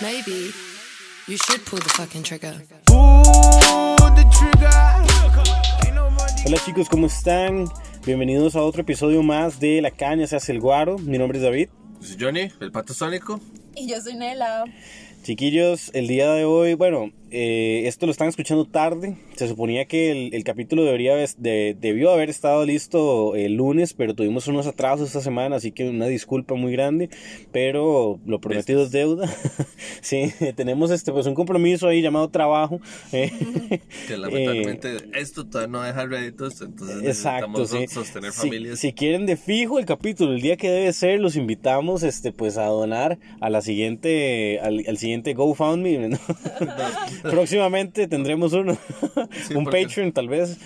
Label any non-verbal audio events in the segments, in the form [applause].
Maybe you should pull the fucking trigger. Hola chicos, ¿cómo están? Bienvenidos a otro episodio más de La Caña se hace el guaro. Mi nombre es David. Yo soy Johnny, el pato sónico. Y yo soy Nela. Chiquillos, el día de hoy, bueno, eh, esto lo están escuchando tarde. Se suponía que el, el capítulo debería de- debió haber estado listo el lunes, pero tuvimos unos atrasos esta semana, así que una disculpa muy grande. Pero lo prometido es deuda. [laughs] sí, tenemos este pues un compromiso ahí llamado trabajo. [laughs] eh, Que lamentablemente esto todavía no deja réditos, entonces Exacto, necesitamos sí. so- sostener Si- familias. Si, quieren de fijo el capítulo, el día que debe ser, los invitamos este pues a donar a la siguiente al, al siguiente GoFundMe. ¿no? [laughs] [laughs] Próximamente tendremos uno, [laughs] Sí, un porque- Patreon tal vez.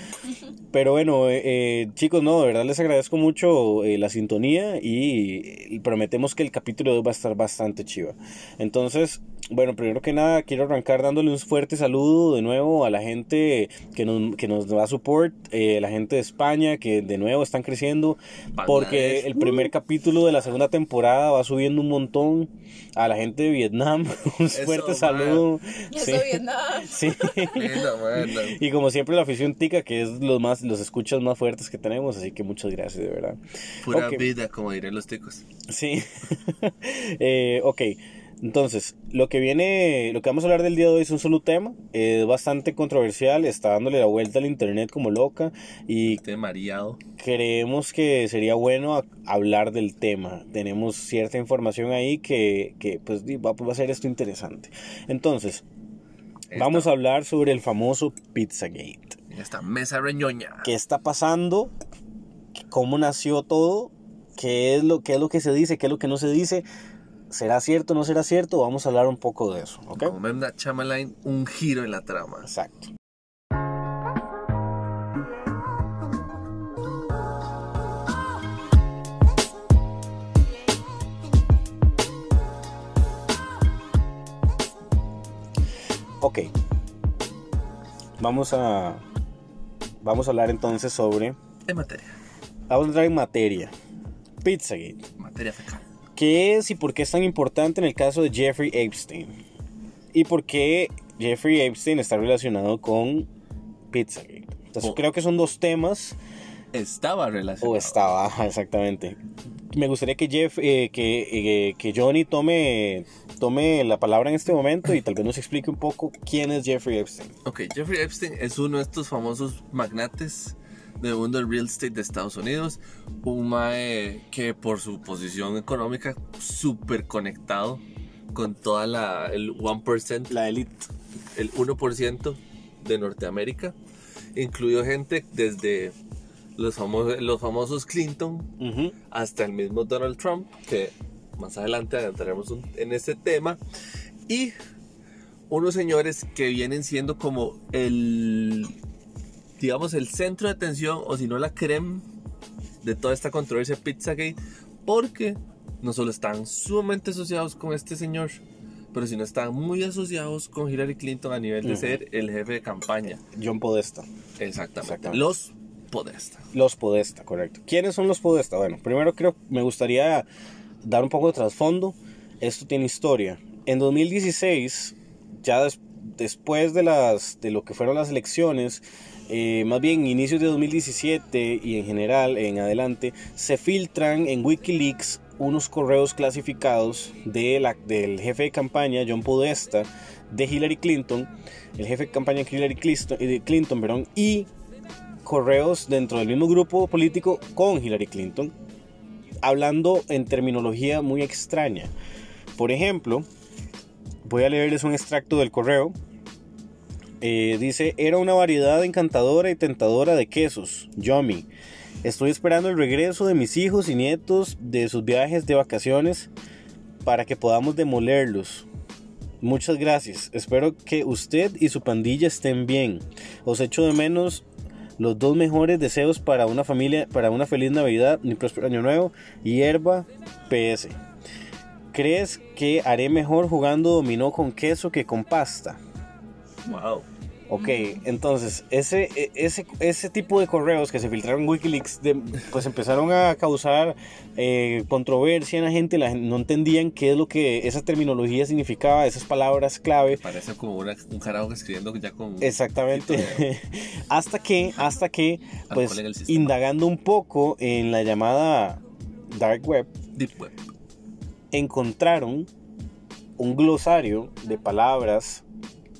Pero bueno, eh, eh, chicos, no, de verdad les agradezco mucho eh, la sintonía y, y prometemos que el capítulo de hoy va a estar bastante chiva. Entonces, bueno, primero que nada quiero arrancar dándole un fuerte saludo de nuevo a la gente que nos, que nos da support, eh, la gente de España que de nuevo están creciendo, porque el primer capítulo de la segunda temporada va subiendo un montón. A la gente de Vietnam, [laughs] un Eso, fuerte man. saludo. Yo Sí. soy Vietnam. [laughs] Sí. Y como siempre la afición tica, que es los más los escuchas más fuertes que tenemos, así que muchas gracias de verdad. Pura vida, como dirían los ticos. Sí. [laughs] Eh, ok. Entonces, lo que viene, lo que vamos a hablar del día de hoy es un solo tema, es bastante controversial, está dándole la vuelta al internet como loca y Estoy mareado. creemos que sería bueno hablar del tema. Tenemos cierta información ahí que, que pues va, va a ser esto interesante. Entonces, vamos a hablar sobre el famoso Pizzagate. Esta mesa reñoña. qué está pasando, cómo nació todo, qué es lo, qué es lo que se dice, qué es lo que no se dice, será cierto o no será cierto, vamos a hablar un poco de eso, ¿ok? Como Memna Chamalain, un giro en la trama. Exacto. Ok. Vamos a vamos a hablar entonces sobre En materia. Vamos a entrar en materia. Pizzagate. Materia fecal. ¿Qué es y por qué es tan importante en el caso de Jeffrey Epstein? ¿Y por qué Jeffrey Epstein está relacionado con Pizzagate? Entonces Oh. creo que son dos temas. Estaba relacionado. O estaba, [laughs] exactamente. Me gustaría que Jeff, eh, que, eh, que Johnny tome, tome la palabra en este momento y tal vez nos explique un poco quién es Jeffrey Epstein. Ok, Jeffrey Epstein es uno de estos famosos magnates del mundo del real estate de Estados Unidos. Un mae que por su posición económica súper conectado con toda la el 1%, La élite. el 1% de Norteamérica. Incluyó gente desde los famosos, los famosos Clinton Ujú. hasta el mismo Donald Trump, que más adelante adentraremos un- en este tema, y unos señores que vienen siendo como el, digamos, el centro de atención, o si no la creme de toda esta controversia Pizzagate, porque no solo están sumamente asociados con este señor, pero sino están muy asociados con Hillary Clinton a nivel de Ujú. ser el jefe de campaña. John Podesta. Exactamente. Exactamente. Los Podesta. Los Podesta, correcto. ¿Quiénes son los Podesta? Bueno, primero creo me gustaría dar un poco de trasfondo. Esto tiene historia. En 2016, ya des- después de, las, de lo que fueron las elecciones, eh, más bien inicios de 2017 y en general en adelante, se filtran en Wikileaks unos correos clasificados de la, del jefe de campaña, John Podesta, de Hillary Clinton, el jefe de campaña Hillary Clinton, eh, Clinton perdón, y correos dentro del mismo grupo político con Hillary Clinton, hablando en terminología muy extraña. Por ejemplo, voy a leerles un extracto del correo. Eh, dice, era una variedad encantadora y tentadora de quesos, yummy. Estoy esperando el regreso de mis hijos y nietos de sus viajes de vacaciones para que podamos demolerlos. Muchas gracias. Espero que usted y su pandilla estén bien. Os echo de menos los dos mejores deseos para una familia, para una feliz Navidad y próspero año nuevo. Hierba PS. ¿Crees que haré mejor jugando dominó con queso que con pasta? Wow. Ok, entonces ese, e- ese, ese tipo de correos que se filtraron en Wikileaks de- pues empezaron a causar eh, controversia en la gente, la gente no entendían qué es lo que esa terminología significaba, esas palabras clave. Parece como una- un carajo escribiendo ya con... Exactamente. [laughs] hasta que, hasta que, [laughs] pues, indagando un poco en la llamada Dark Web, Deep Web. encontraron un glosario de palabras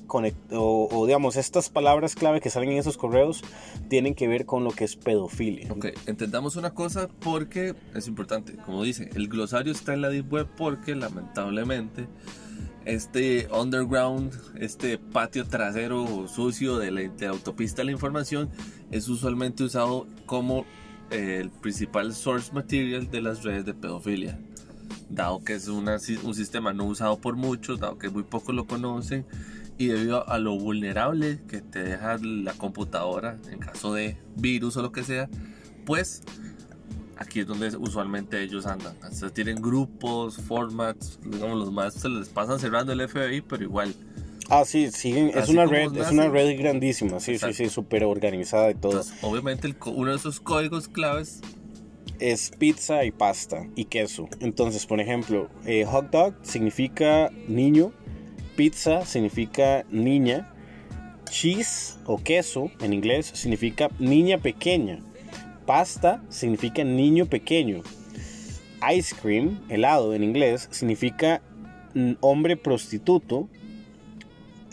o, o, digamos estas palabras clave que salen en esos correos tienen que ver con lo que es pedofilia. Ok, entendamos una cosa porque es importante. Como dice, el glosario está en la Deep Web porque lamentablemente este underground, este patio trasero sucio de la, de la autopista de la información es usualmente usado como eh, el principal source material de las redes de pedofilia. Dado que es una un sistema no usado por muchos, dado que muy pocos lo conocen y debido a lo vulnerable que te deja la computadora en caso de virus o lo que sea, pues aquí es donde usualmente ellos andan. O sea, tienen grupos, formats, digamos los más se les pasan cerrando el FBI, pero igual. Ah, sí, siguen, es Así una red, es una red grandísima, sí, Exacto. sí, sí, súper organizada y todo. Entonces, obviamente el uno de esos códigos claves es pizza y pasta y queso. Entonces, por ejemplo, eh, hot dog significa niño, pizza significa niña, cheese o queso en inglés significa niña pequeña, pasta significa niño pequeño, ice cream, helado en inglés, significa hombre prostituto,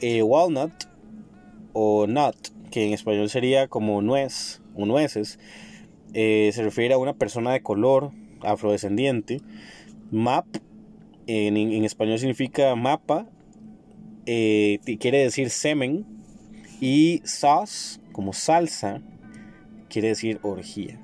eh, walnut o nut, que en español sería como nuez o nueces, eh, se refiere a una persona de color afrodescendiente. Map, en, en español significa mapa, eh, quiere decir semen. Y sauce, como salsa, quiere decir orgía.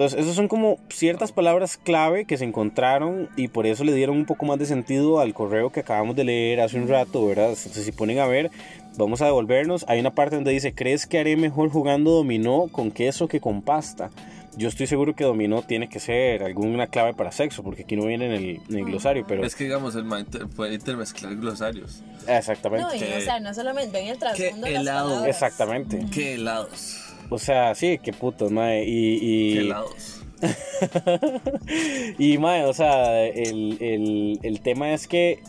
Entonces, esas son como ciertas palabras clave que se encontraron y por eso le dieron un poco más de sentido al correo que acabamos de leer hace un rato, ¿verdad? Entonces, si ponen a ver, vamos a devolvernos. Hay una parte donde dice, ¿crees que haré mejor jugando dominó con queso que con pasta? Yo estoy seguro que dominó tiene que ser alguna clave para sexo, porque aquí no viene en el, en el glosario, pero... es que digamos el inter- puede intermezclar glosarios. Exactamente. No, y, o sea, no solamente ven el trasfondo de las helado. palabras. Exactamente. ¿Qué helados? O sea, sí, qué putos, mae. Y, y, ¿Qué helados? [laughs] y mae, o sea, el, el, el tema es que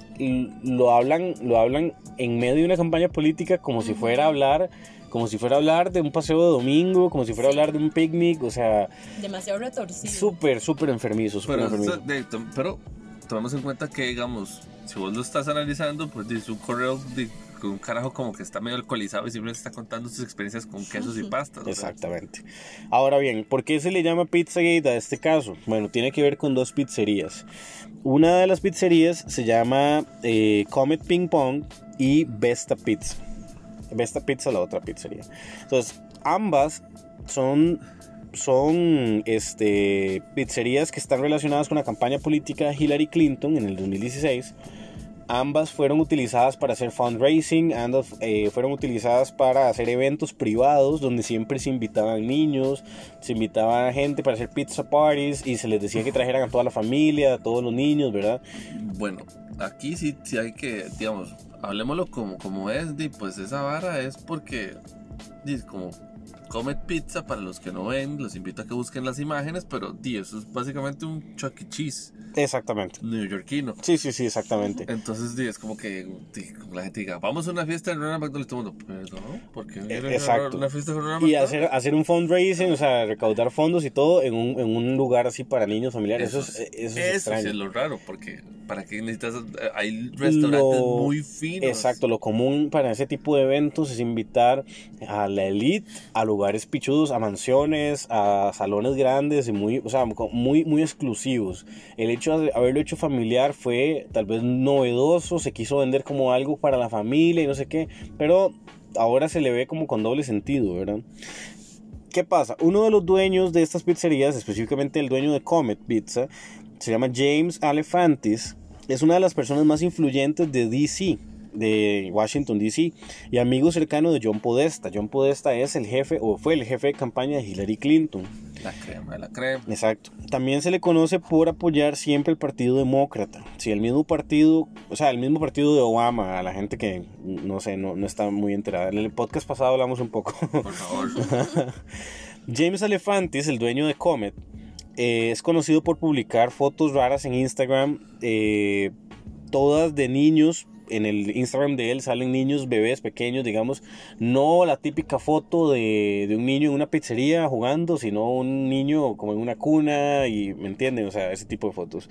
lo hablan, lo hablan en medio de una campaña política como si fuera a hablar, como si fuera a hablar de un paseo de domingo, como si fuera a hablar de un picnic, o sea, Demasiado retorcido. súper, súper enfermizo, súper Pero, enfermizo. de- pero tomemos en cuenta que, digamos, si vos lo estás analizando, pues dice un correo de con un carajo como que está medio alcoholizado y simplemente está contando sus experiencias con quesos y pastas. Exactamente. Ahora bien, ¿por qué se le llama Pizzagate a este caso? Bueno, tiene que ver con dos pizzerías. Una de las pizzerías se llama eh, Comet Ping Pong y Besta Pizza. Besta Pizza, la otra pizzería. Entonces, ambas son, son este, pizzerías que están relacionadas con la campaña política de Hillary Clinton en el 2016. Ambas fueron utilizadas para hacer fundraising, ambas eh, fueron utilizadas para hacer eventos privados donde siempre se invitaban niños, se invitaba a gente para hacer pizza parties y se les decía que trajeran a toda la familia, a todos los niños, ¿verdad? Bueno, aquí sí, sí hay que, digamos, hablemoslo como, como es, di, pues esa vara es porque, di, como Comet Pizza, para los que no ven, los invito a que busquen las imágenes, pero di, eso es básicamente un Chuck E. Cheese Exactamente. neoyorquino. Sí, sí, sí, exactamente. Entonces, di, es como que di, como la gente diga, vamos a una fiesta en Ronald McDonald, y todo el mundo, perdón, ¿por qué exacto. una fiesta con Ronald Y hacer, hacer un fundraising, o sea, recaudar fondos y todo en un, en un lugar así para niños familiares. Eso, es, eso es eso extraño. sí es lo raro, porque ¿para qué necesitas? eh, Hay restaurantes Lo- muy finos. Exacto, lo común para ese tipo de eventos es invitar a la elite a lugares pichudos, a mansiones, a salones grandes y muy, o sea, muy, muy exclusivos. El hecho de haberlo hecho familiar fue tal vez novedoso, se quiso vender como algo para la familia y no sé qué, pero ahora se le ve como con doble sentido, ¿verdad? ¿Qué pasa? Uno de los dueños de estas pizzerías, específicamente el dueño de Comet Pizza, se llama James Alefantis. Es una de las personas más influyentes de DC, de Washington DC, y amigo cercano de John Podesta. John Podesta es el jefe, o fue el jefe de campaña de Hillary Clinton. La crema de la crema. Exacto. también se le conoce por apoyar siempre el Partido Demócrata. Si el mismo partido, o sea, el mismo partido de Obama, a la gente que no sé, no, no está muy enterada. En el podcast pasado hablamos un poco. Por favor. [laughs] James Alefantis, el dueño de Comet, eh, es conocido por publicar fotos raras en Instagram, eh, todas de niños. En el Instagram de él salen niños, bebés pequeños, digamos, no la típica foto de, de un niño en una pizzería jugando, sino un niño como en una cuna y, ¿me entienden? O sea, ese tipo de fotos.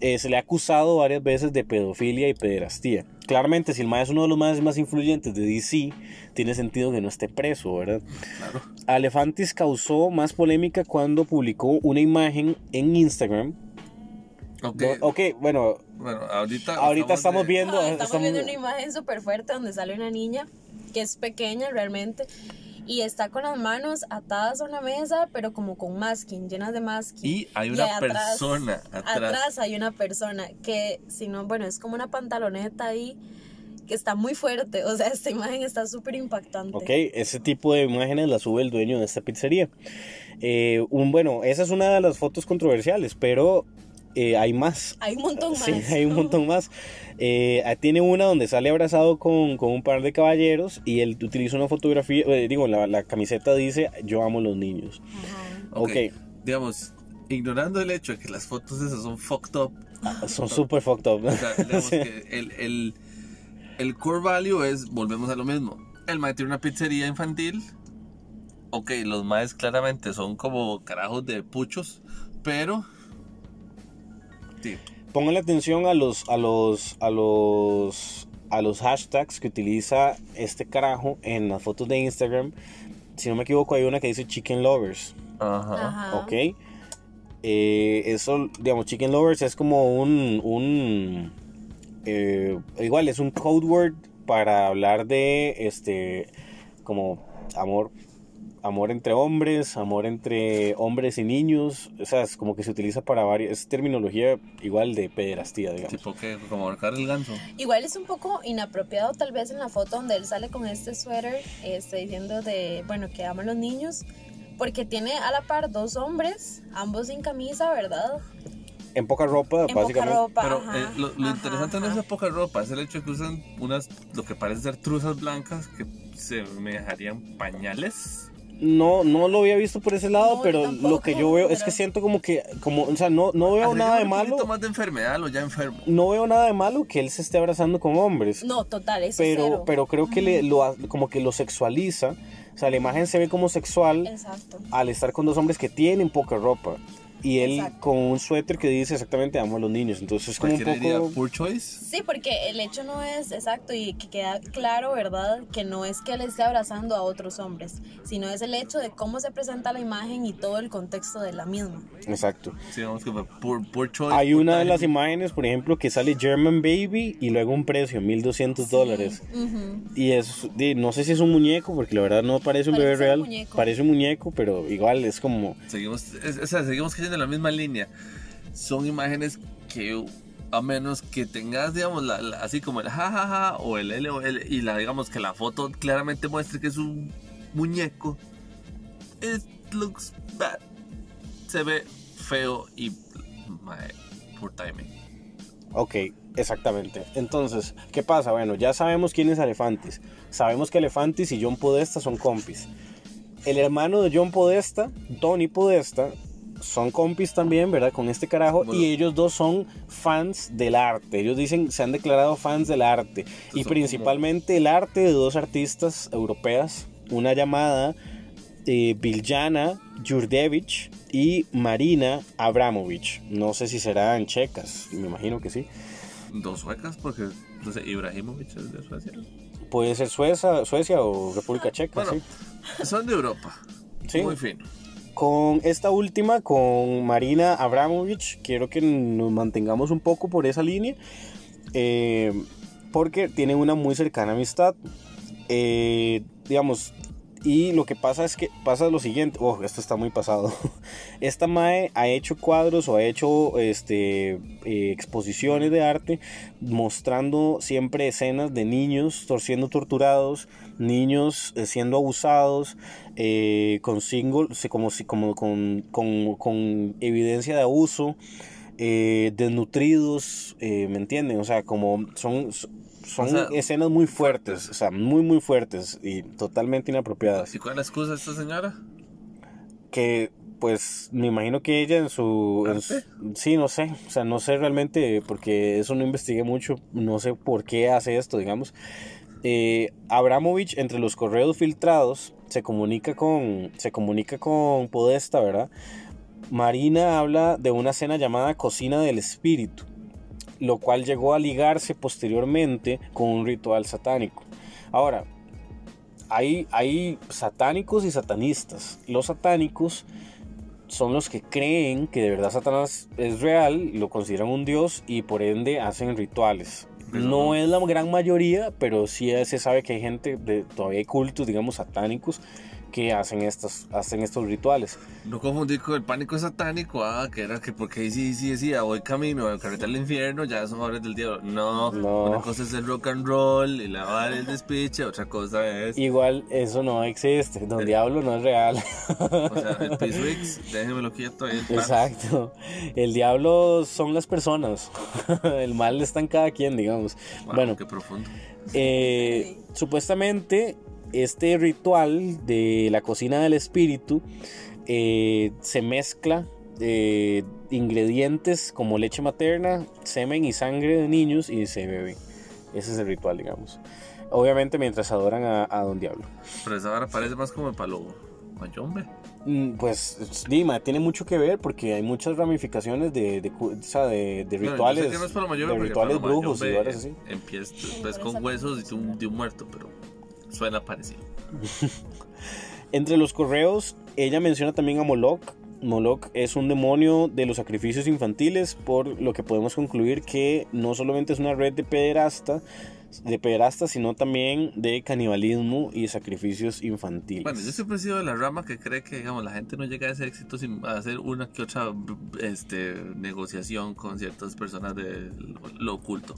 Eh, se le ha acusado varias veces de pedofilia y pederastía. Claramente, si el más es uno de los más, más influyentes de DC, tiene sentido que no esté preso, ¿verdad? Claro. Alefantis causó más polémica cuando publicó una imagen en Instagram. Ok. Do- Ok, bueno, Bueno, ahorita. ahorita estamos de- viendo... Ah, estamos estamos- viendo una imagen súper fuerte donde sale una niña que es pequeña realmente y está con las manos atadas a una mesa, pero como con masking, llenas de masking. Y hay una atrás- persona atrás. Atrás hay una persona que, si no, bueno, es como una pantaloneta ahí que está muy fuerte. O sea, esta imagen está súper impactante. Ok, ese tipo de imágenes las sube el dueño de esta pizzería. Eh, un, bueno, esa es una de las fotos controversiales, pero eh, hay más. Hay un montón más. Sí, hay un montón más. Eh, ah, tiene una donde sale abrazado con, con un par de caballeros y él utiliza una fotografía, eh, digo, la, la camiseta dice, yo amo los niños. Ajá. Ok. Ok. Digamos, ignorando el hecho de que las fotos esas son fucked up. Son súper fucked up. O sea, [laughs] digamos que el, el, el core value es, volvemos a lo mismo. El mae tiene una pizzería infantil. Ok, los maes claramente son como carajos de puchos, pero. Sí, Pónganle atención a los, a los, a los, a los hashtags que utiliza este carajo en las fotos de Instagram. Si no me equivoco, hay una que dice Chicken Lovers. Ajá. Ajá. Ok. Eh, eso, digamos, Chicken Lovers es como un. un eh, igual, es un code word para hablar de este. Como amor. Amor entre hombres, amor entre hombres y niños. O sea, es como que se utiliza para varias. Es terminología igual de pederastía, digamos. Tipo que, como ahorcar el ganso. Igual es un poco inapropiado tal vez en la foto donde él sale con este suéter, este, diciendo de, bueno, que ama a los niños, porque tiene a la par dos hombres, ambos sin camisa, ¿verdad? En poca ropa, En poca básicamente. ropa. Pero ajá, eh, lo, lo ajá, interesante no es la poca ropa, es el hecho de que usan unas, lo que parece ser truzas blancas que se me dejarían pañales. No, no lo había visto por ese lado, No, pero tampoco, lo que yo veo es que siento como que, como, o sea, no, no veo nada de malo. más de enfermedad, lo ya enfermo. No veo nada de malo que él se esté abrazando con hombres. No, total, eso pero, cero. pero creo que le, lo, como que lo sexualiza. O sea, la imagen se ve como sexual Exacto. al estar con dos hombres que tienen poca ropa. Y él Exacto. con un suéter que dice exactamente amo a los niños. Entonces es como un poco... poor choice. Sí, porque el hecho no es exacto y que queda claro, ¿verdad? Que no es que él esté abrazando a otros hombres, sino es el hecho de cómo se presenta la imagen y todo el contexto de la misma. Exacto. Sí, digamos que poor, poor choice. Hay una de las imágenes, por ejemplo, que sale German Baby y luego un precio, 1200 dólares. Ujú. Y es, no sé si es un muñeco, porque la verdad no parece un Parece bebé real. un. Parece un muñeco, pero igual es como... Seguimos, es- o sea, seguimos cayendo en la misma línea. Son imágenes que, a menos que tengas, digamos, la, la- así como el jajaja el L o el, y la, digamos, que la foto claramente muestre que es un muñeco, it looks bad. Se ve feo y, mae, poor timing. Ok, exactamente. Entonces, ¿qué pasa? Bueno, ya sabemos quién es Elefantis. Sabemos que Elefantis y John Podesta son compis. El hermano de John Podesta, Tony Podesta, son compis también, ¿verdad? Con este carajo. Bueno. Y ellos dos son fans del arte. Ellos dicen, se han declarado fans del arte. y principalmente el arte de dos artistas europeas. Una llamada eh, Biljana Jurdevich y Marina Abramovich. No sé si serán checas, me imagino que sí. Dos suecas, porque, no sé, Ibrahimovic es de Suecia. Puede ser Suecia, Suecia o República Checa, Bueno, sí. son de Europa. Sí. Muy fino. Con esta última, con Marina Abramovich, quiero que nos mantengamos un poco por esa línea, eh, porque tienen una muy cercana amistad. Eh, digamos, Y lo que pasa es que pasa lo siguiente, oh, esto está muy pasado. [laughs] Esta Mae ha hecho cuadros o ha hecho este, eh, exposiciones de arte mostrando siempre escenas de niños siendo torturados, niños eh, siendo abusados, eh, con, single, como, como, con, con, con evidencia de abuso. desnutridos, ¿me entienden? O sea, como son, son escenas muy fuertes, o sea, muy, muy fuertes y totalmente inapropiadas. ¿Y cuál es la excusa de esta señora? Que, pues, me imagino que ella en su... sí, no sé, o sea, no sé realmente, porque eso no investigué mucho, no sé por qué hace esto, digamos. Eh, Abramovich, entre los correos filtrados, se comunica con, se comunica con Podesta, ¿verdad? Marina habla de una cena llamada Cocina del Espíritu lo cual llegó a ligarse posteriormente con un ritual satánico. Ahora, hay, hay satánicos y satanistas. Los satánicos son los que creen que de verdad Satanás es real, lo consideran un dios y por ende hacen rituales. No es la gran mayoría, pero sí se sabe que hay gente, de, todavía hay cultos, digamos, satánicos que hacen estos, hacen estos rituales. No confundir con el pánico satánico, ah, que era que porque sí, sí decía, voy camino al carrete al infierno, ya son obras del diablo. No, una cosa es el rock and roll y la el despiche, otra cosa es... Igual eso no existe, Don Diablo no es real. O sea, el [laughs] Peace déjenmelo quieto ahí. Exacto, el diablo son las personas, [laughs] el mal está en cada quien, digamos. bueno, qué profundo. Eh, supuestamente este ritual de la cocina del espíritu eh, se mezcla eh, ingredientes como leche materna, semen y sangre de niños y se bebe. Ese es el ritual, digamos. Obviamente mientras adoran a, Don Diablo. Pero esa ahora parece más como el palo mayombe. Mm, pues Dima tiene mucho que ver porque hay muchas ramificaciones de, de, de, rituales, de rituales brujos y así. Empieza pues, con huesos de un, de un muerto, pero Suena parecido. [laughs] Entre los correos, ella menciona también a Moloch. Moloch es un demonio de los sacrificios infantiles, por lo que podemos concluir que no solamente es una red de pederasta, de pederasta, sino también de canibalismo y sacrificios infantiles. Bueno, yo siempre he sido de la rama que cree que digamos, la gente no llega a ese éxito sin hacer una que otra este, negociación con ciertas personas de lo oculto.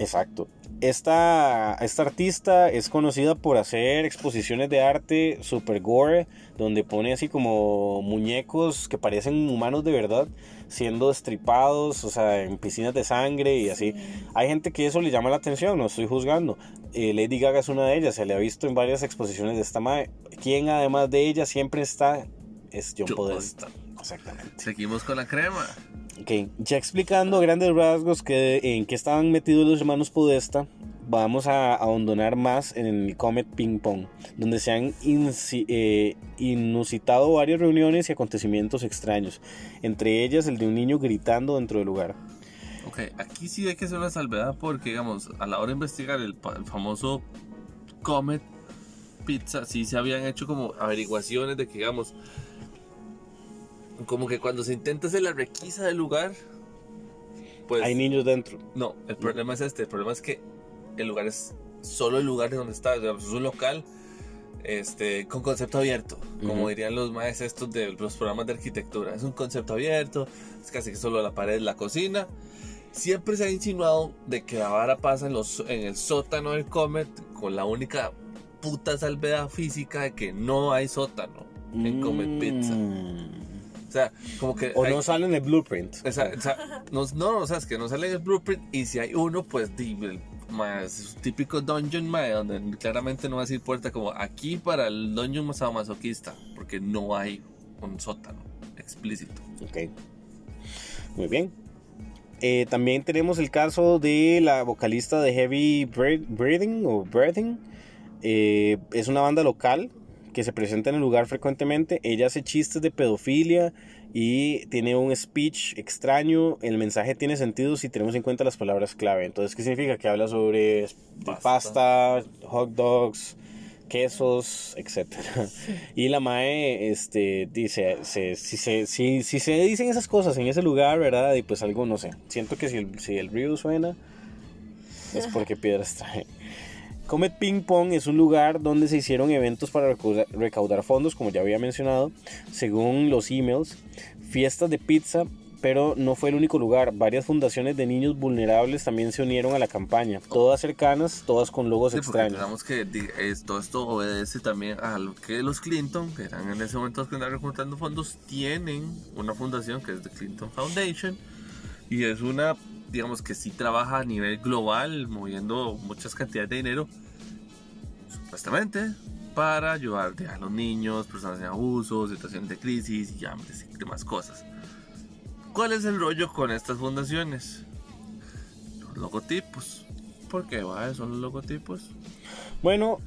Exacto. Esta, esta artista es conocida por hacer exposiciones de arte super gore, donde pone así como muñecos que parecen humanos de verdad, siendo destripados, o sea, en piscinas de sangre y así. Hay gente que eso le llama la atención, no estoy juzgando. Eh, Lady Gaga es una de ellas, se le ha visto en varias exposiciones de esta madre. Quien además de ella siempre está es John, Podesta. Exactamente. Seguimos con la crema. Ok, ya explicando grandes rasgos que, en qué estaban metidos los hermanos Podesta, vamos a abandonar más en el Comet Ping Pong, donde se han eh, inusitado varias reuniones y acontecimientos extraños, entre ellas el de un niño gritando dentro del lugar. Ok, aquí sí hay que hacer una salvedad porque, digamos, a la hora de investigar el, el famoso Comet Pizza, sí se habían hecho como averiguaciones de que, digamos, como que cuando se intenta hacer la requisa del lugar, pues... Hay niños dentro. No, el problema es este, el problema es que el lugar es solo el lugar de donde está, es un local este, con concepto abierto, como dirían los maestros estos de los programas de arquitectura. Es un concepto abierto, es casi que solo la pared, la cocina. Siempre se ha insinuado de que la vara pasa en, los, en el sótano del Comet con la única puta salvedad física de que no hay sótano en Comet Pizza. Mm. O sea, como que. O no sale en el blueprint. O sea, no, no, o sea, es que no sale en el blueprint. Y si hay uno, pues más típico dungeon, más donde claramente no va a decir puerta como aquí para el dungeon más masoquista, porque no hay un sótano explícito. Ok. Muy bien. Eh, también tenemos el caso de la vocalista de Heavy Breathing o Breathing. Eh, es una banda local que se presenta en el lugar frecuentemente. Ella hace chistes de pedofilia y tiene un speech extraño. El mensaje tiene sentido si tenemos en cuenta las palabras clave. Entonces, ¿qué significa? Que habla sobre pasta, hot dogs, quesos, etc. Y la Mae este, dice, si, se, si, si, se dicen esas cosas en ese lugar, ¿verdad? Y pues algo, no sé. Siento que si el, si el río suena, es porque piedras [laughs] trae. Comet Ping Pong es un lugar donde se hicieron eventos para recaudar, fondos, como ya había mencionado, según los emails, fiestas de pizza, pero no fue el único lugar. Varias fundaciones de niños vulnerables también se unieron a la campaña, todas cercanas, todas con logos Sí, extraños. digamos que di- es- todo esto obedece también a lo que los Clinton, que eran en ese momento los que andaban juntando fondos, tienen una fundación que es The Clinton Foundation y es una, digamos que sí trabaja a nivel global, moviendo muchas cantidades de dinero, supuestamente, para ayudar a los niños, personas en abuso, situaciones de crisis y demás cosas. ¿Cuál es el rollo con estas fundaciones? Los logotipos. ¿Por qué va? ¿Son los logotipos? Bueno,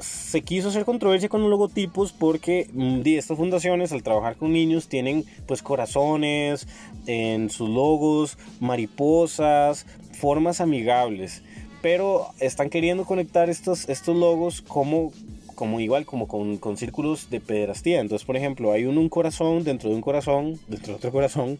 se quiso hacer controversia con los logotipos porque mm, estas fundaciones al trabajar con niños tienen pues corazones en sus logos, mariposas, formas amigables, pero están queriendo conectar estos, estos logos como como igual como con, con círculos de pederastía. Entonces, por ejemplo, hay un, un corazón dentro de un corazón, dentro de otro corazón,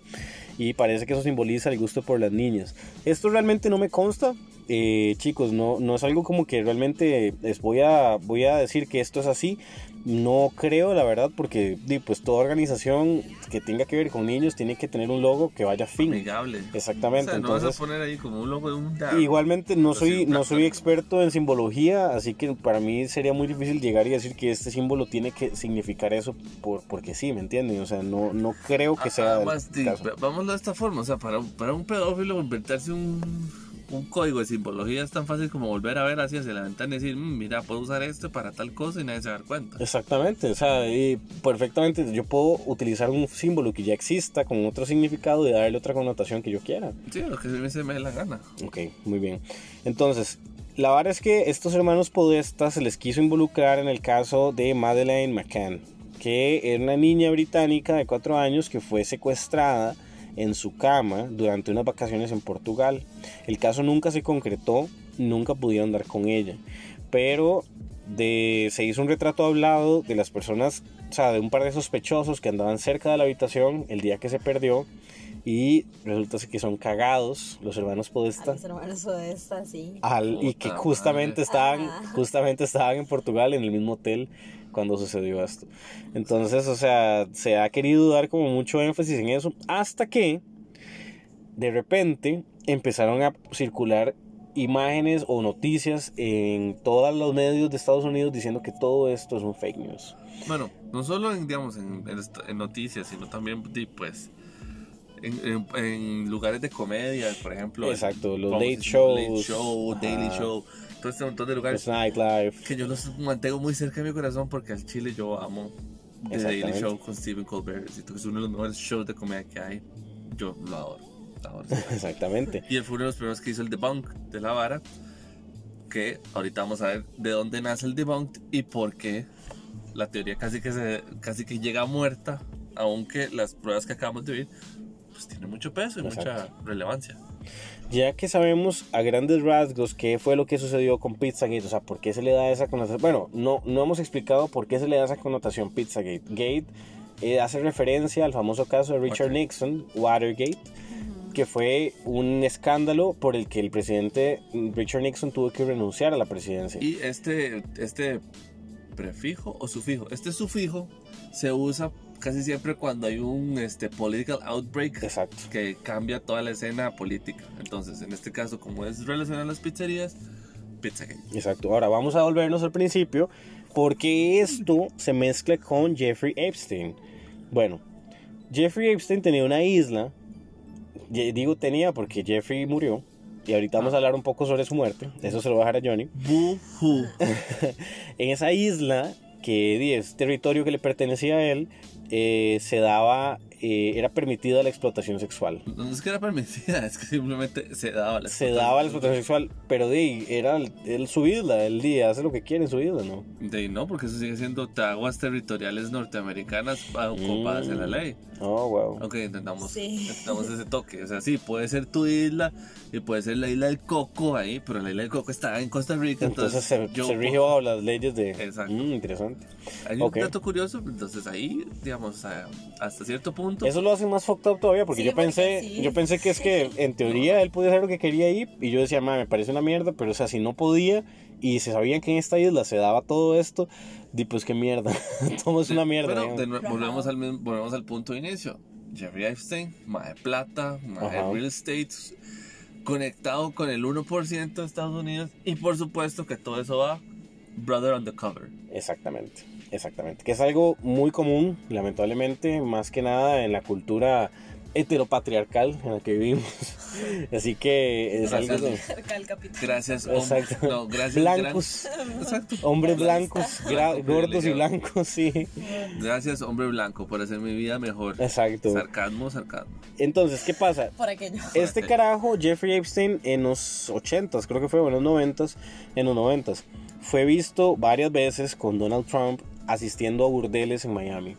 y parece que eso simboliza el gusto por las niñas. Esto realmente no me consta, eh, chicos, no, no es algo como que realmente les voy a, voy a decir que esto es así. No creo, la verdad, porque pues toda organización que tenga que ver con niños tiene que tener un logo que vaya fin. Amigable. Exactamente. O sea, no entonces, vas a poner ahí como un logo de un. Igualmente no soy, no soy experto en simbología, así que para mí sería muy difícil llegar y decir que este símbolo tiene que significar eso por, porque sí, ¿me entienden? O sea, no, no creo que sea vámonos de esta forma. O sea, para, para un pedófilo inventarse un, un código de simbología es tan fácil como volver a ver hacia hacia la ventana y decir, "Mm, mira, puedo usar esto para tal cosa y nadie se va a dar cuenta. Exactamente, o sea, y perfectamente yo puedo utilizar un símbolo que ya exista con otro significado y darle otra connotación que yo quiera. Sí, lo que a mí se me dé la gana. Ok, muy bien. Entonces, la verdad es que estos hermanos Podesta se les quiso involucrar en el caso de Madeleine McCann, que era una niña británica de 4 años que fue secuestrada en su cama durante unas vacaciones en Portugal. El caso nunca se concretó, nunca pudieron dar con ella, pero de, se hizo un retrato hablado de las personas, o sea, de un par de sospechosos que andaban cerca de la habitación el día que se perdió y resulta que son cagados los hermanos A Podesta los hermanos Podesta, sí. al, y que justamente estaban Ajá. justamente estaban en Portugal en el mismo hotel cuando sucedió esto entonces o sea se ha querido dar como mucho énfasis en eso hasta que de repente empezaron a circular imágenes o noticias en todos los medios de Estados Unidos diciendo que todo esto es un fake news Bueno, no solo en, digamos, en, en en noticias, sino también, pues, en, en- lugares de comedia, por ejemplo. Exacto, los late diciendo, Late shows, Show, Daily. Show, todo este montón de lugares nightlife que yo los mantengo muy cerca de mi corazón porque al chile yo amo The Daily. Show con Stephen Colbert. Siento que es uno de los mejores shows de comedia que hay. Yo lo adoro. lo adoro. [laughs] exactamente y él fue uno de los primeros que hizo el debunk de la vara. Que ahorita vamos a ver de dónde nace el debunk y por qué la teoría casi que, se, casi que llega muerta, aunque las pruebas que acabamos de ver pues tienen mucho peso y mucha Exacto. relevancia. Ya que sabemos a grandes rasgos qué fue lo que sucedió con Pizzagate, o sea, por qué se le da esa connotación. Bueno, no, no hemos explicado por qué se le da esa connotación Pizzagate. Gate eh, hace referencia al famoso caso de Richard. Nixon, Watergate, que fue un escándalo por el que el presidente Richard Nixon tuvo que renunciar a la presidencia. Y este, este prefijo o sufijo, este sufijo se usa casi siempre cuando hay un este, political outbreak Exacto. que cambia toda la escena política. Entonces, en este caso, como es relacionado a las pizzerías, Pizzagate. Exacto. Ahora vamos a volvernos al principio porque esto se mezcla con Jeffrey Epstein. Bueno, Jeffrey Epstein tenía una isla. Digo tenía porque Jeffrey murió. Y ahorita vamos a hablar un poco sobre su muerte. Eso se lo voy a dejar a Johnny. [laughs] En esa isla, que es territorio que le pertenecía a él, eh, se daba, eh, era permitida la explotación sexual. No es que era permitida, es que simplemente se daba la Se daba la explotación sexual, pero di, era el, el- su isla, el día hace lo que quiere en su isla, ¿no? De ahí no, porque eso sigue siendo aguas territoriales norteamericanas bajo- ocupadas en la ley. Oh, wow. Ok, entendamos, Sí. entendamos ese toque. O sea, sí, puede ser tu isla y puede ser la isla del Coco ahí, pero la isla del Coco está en Costa Rica. Entonces, Entonces, se, yo se rige bajo las leyes de... Exacto. Mm, interesante. Hay un Ok. dato curioso, entonces ahí, digamos, hasta cierto punto. Eso lo hace más fucked up todavía porque Sí, yo porque pensé, sí. yo pensé que es que [laughs] en teoría él podía hacer lo que quería ahí y yo decía, "Ma, me parece una mierda, pero o sea, si no podía y se sabían que en esta isla se daba todo esto, di pues qué mierda. [laughs] todo es una mierda. Pero de nuevo, volvemos al, volvemos al punto de inicio. Jeffrey Epstein, más de plata, más de real estate, conectado con el 1% de Estados Unidos y por supuesto que todo eso va brother undercover. Exactamente, exactamente. Que es algo muy común, lamentablemente, más que nada en la cultura heteropatriarcal en la que vivimos. [laughs] Así que es Gracias. algo. Gracias, Exacto. no, gracias, blancos, gran- exacto. hombres blancos, gra- Blanco gordos y blancos, sí. Gracias, hombre blanco, por hacer mi vida mejor. Exacto. Sarcasmo, sarcasmo. Entonces, ¿qué pasa? Por aquello. Este carajo, Jeffrey Epstein, en los 80s, creo que fue, o en los 90s, en los 90s, fue visto varias veces con Donald Trump asistiendo a burdeles en Miami.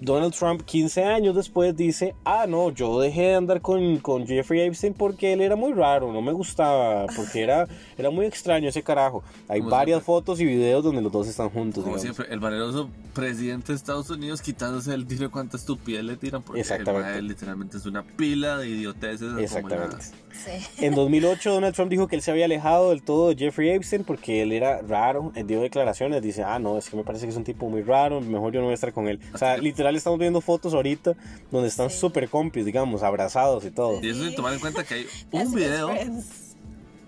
Donald Trump, 15 años después, dice, ah, no, yo dejé de andar con, con Jeffrey Epstein porque él era muy raro, no me gustaba, porque era, era muy extraño ese carajo. Hay Como varias siempre. fotos y videos donde los dos están juntos. Como digamos. siempre, el valeroso presidente de Estados Unidos quitándose el tiro cuánta estupidez le tiran porque Exactamente. mae literalmente es una pila de idioteces. Exactamente. la- Sí. En [laughs] 2008 Donald Trump dijo que él se había alejado del todo de Jeffrey Epstein porque él era raro, él dio declaraciones, dice, ah, no, es que me parece que es un tipo muy raro, mejor yo no voy a estar con él. O sea, literal estamos viendo fotos ahorita donde están Sí. súper compis, digamos, abrazados y todo. Y eso sin Sí. tomar en cuenta que hay [laughs] un video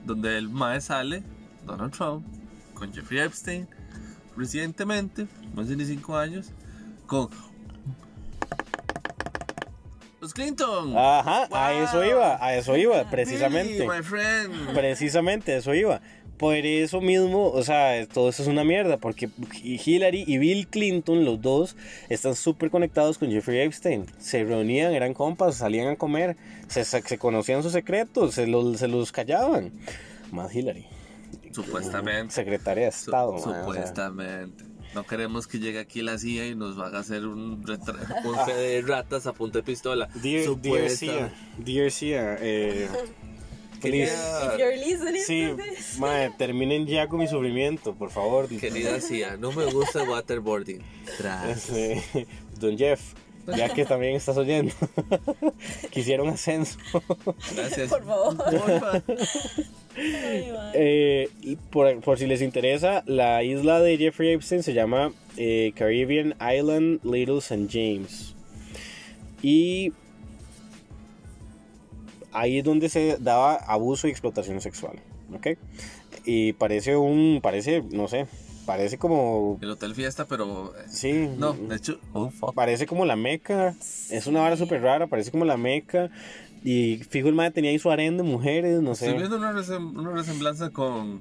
donde el mae sale, Donald Trump, con Jeffrey Epstein, recientemente, más de 5 años, con los Clinton. Ajá, a Wow. eso iba, a eso iba, precisamente. Billy, my friend. Precisamente, eso iba. Por eso mismo, o sea, todo eso es una mierda, porque Hillary y Bill Clinton, los dos, están súper conectados con Jeffrey Epstein. Se reunían, eran compas, salían a comer, se, se conocían sus secretos, se los, se los callaban. Más Hillary. Supuestamente. Secretaria de Su- Estado. man, o sea. supuestamente. No queremos que llegue aquí la CIA y nos haga hacer un, un de ratas a punta de pistola. Dear, dear Cia, dear Cia, eh, please. Querida, If you're listening Sí, [laughs] mae, terminen ya con mi sufrimiento, por favor. querida CIA, no me gusta el waterboarding. Tras. Este, Don Jeff, ya que también estás oyendo, [laughs] quisiera un ascenso. Gracias. Por favor. Porfa. Ay. Eh, y por, por si les interesa, la isla de Jeffrey Epstein se llama eh, Caribbean Island Little St. James. Y ahí es donde se daba abuso y explotación sexual. ¿Ok? Y parece un. Parece, no sé. Parece como. El hotel fiesta, pero. eh, Sí. No, de hecho. Oh. Parece como la meca. Es una vara súper rara. Parece como la meca. Y fijo el madre tenía ahí su harén de mujeres. No sé. Estoy viendo una, resem- una resemblanza con.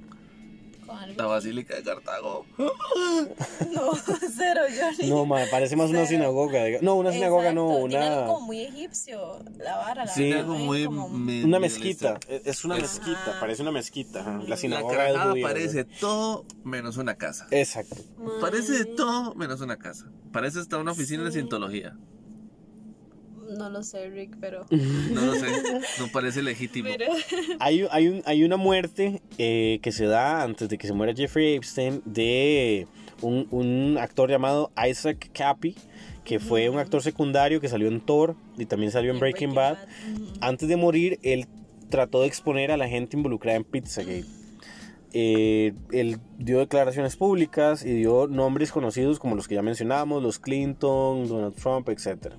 La Basílica de Cartago. [laughs] No, [laughs] cero, Johnny. No, madre, parece más una sinagoga. diga- No, una sinagoga no, Exacto, Tiene algo una, como muy egipcio, la vara, la Sí. Algo muy. Como- una mezquita. Eastern. Es una Es- mezquita, parece una mezquita. ajá. La La sinagoga es carajada judía, parece todo menos una casa. Exacto. Parece de todo menos una casa. Parece hasta una oficina de Sí. cientología. No lo sé, Rick, pero. [laughs] No lo sé, [laughs] no parece legítimo. pero [laughs] Hay, hay, un, hay una muerte eh, que se da antes de que se muera Jeffrey Epstein de un, un actor llamado Isaac Cappy, que fue un actor secundario que salió en Thor y también salió en Breaking, Bad. Antes de morir, él trató de exponer a la gente involucrada en Pizzagate. [gasps] Eh, él dio declaraciones públicas y dio nombres conocidos como los que ya mencionamos, los Clinton, Donald Trump, etc.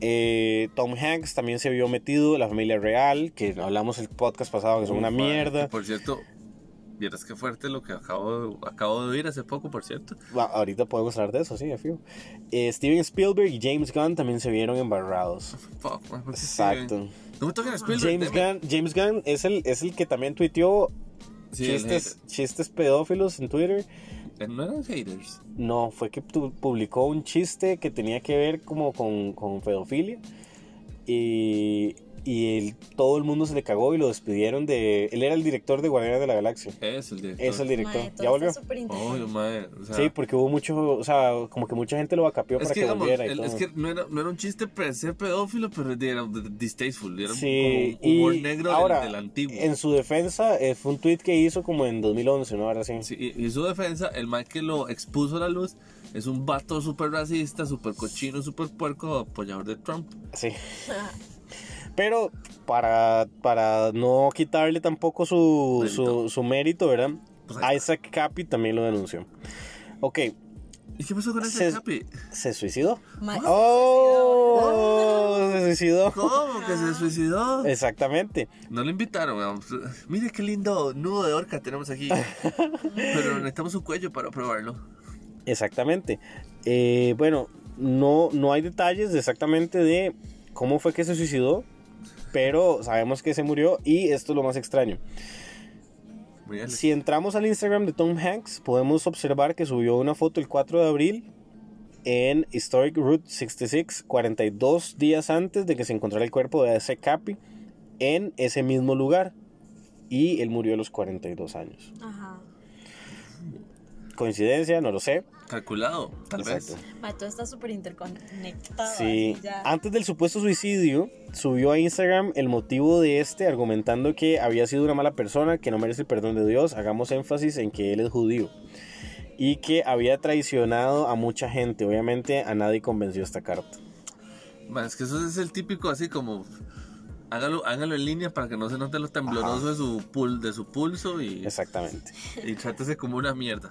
Eh, Tom Hanks también se vio metido, la familia real, que hablamos el podcast pasado, que son una mierda. Por cierto, vieras qué fuerte lo que acabo de, acabo de oír hace poco, por cierto. Ahorita podemos hablar de eso, sí, fijo. Eh, Steven Spielberg y James Gunn también se vieron embarrados. Fuck, man, ¿por qué Exacto. No me toquen a Spielberg. James. Gunn, James Gunn es el, es el que también tuiteó Sí, chistes, chistes pedófilos en Twitter. No eran haters. No, fue que publicó un chiste que tenía que ver como con, con pedofilia. Y, y él- todo el mundo se le cagó y lo despidieron de... Él era el director de Guardianes de la Galaxia. Es el director. Es el director. Todo ¿Ya volvió? Oh, madre, o sea, Sí, porque hubo mucho... O sea, como que mucha gente lo acapió Es para que, que, digamos, volviera y el- todo. es que no era, no era un chiste per se pedófilo, pero era distasteful. Era Sí, como humor y negro del- ahora, del, antiguo. en su defensa, eh, fue un tweet que hizo como en 2011, ¿no? Ahora sí. Sí, y, y su defensa, el Mike que lo expuso a la luz, es un vato súper racista, súper cochino, súper puerco, apoyador de Trump. Sí. [laughs] Pero para, para no quitarle tampoco su, Mérito. su, su mérito, ¿verdad? Pues Isaac Capi también lo denunció. Ok, ¿Y qué pasó con ese Se- Capi? ¿se suicidó? Ma- ¡Oh! Se suicidó. ¿Cómo que se suicidó? Exactamente. No lo invitaron. weón. Mire qué lindo nudo de orca tenemos aquí. [laughs] Pero necesitamos un cuello para probarlo. Exactamente. Eh, bueno, no, no hay detalles exactamente de cómo fue que se suicidó, pero sabemos que se murió y esto es lo más extraño. Si entramos al Instagram de Tom Hanks, podemos observar que subió una foto el 4 de abril en Historic Route 66, 42 días antes de que se encontrara el cuerpo de ese Capi en ese mismo lugar. Y él murió a los 42 años. Ajá. Coincidencia, no lo sé. Calculado, tal Exacto. vez. Ma, todo está súper interconectado. Sí, antes del supuesto suicidio, subió a Instagram el motivo de este, argumentando que había sido una mala persona, que no merece el perdón de Dios. Hagamos énfasis en que él es judío. Y que había traicionado a mucha gente. Obviamente a nadie convenció esta carta. Ma, es que eso es el típico así como. Hágalo, hágalo en línea para que no se note lo tembloroso de su, pul, de su pulso y, Exactamente. y trátese como una mierda.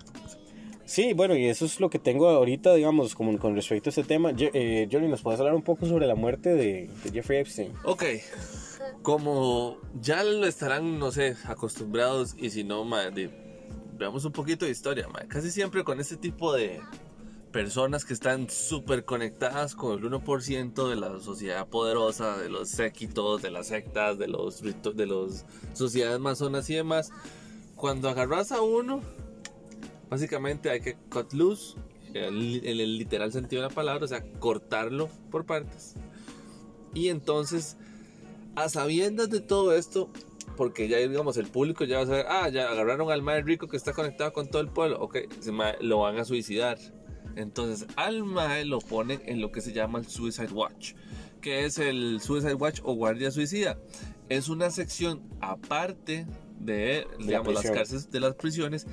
Sí, bueno, y eso es lo que tengo ahorita, digamos, como con respecto a este tema. Ye- eh, Johnny, ¿nos puedes hablar un poco sobre la muerte de, de Jeffrey Epstein? Ok, como ya lo estarán, no sé, acostumbrados y si no, ma, de- veamos un poquito de historia. ma. Casi siempre con este tipo de personas que están súper conectadas con el 1% de la sociedad poderosa, de los séquitos, de las sectas, de los de las sociedades masonas y demás, cuando agarras a uno, básicamente hay que cut loose, en el- literal sentido de la palabra, o sea, cortarlo por partes. Y entonces, a sabiendas de todo esto, porque ya digamos el público ya va a saber, ah, ya agarraron al mae rico que está conectado con todo el pueblo, ok, lo van a suicidar. Entonces al mae lo ponen en lo que se llama el Suicide Watch, que es el Suicide Watch o guardia suicida. Es una sección aparte de, digamos, las cárceles de las prisiones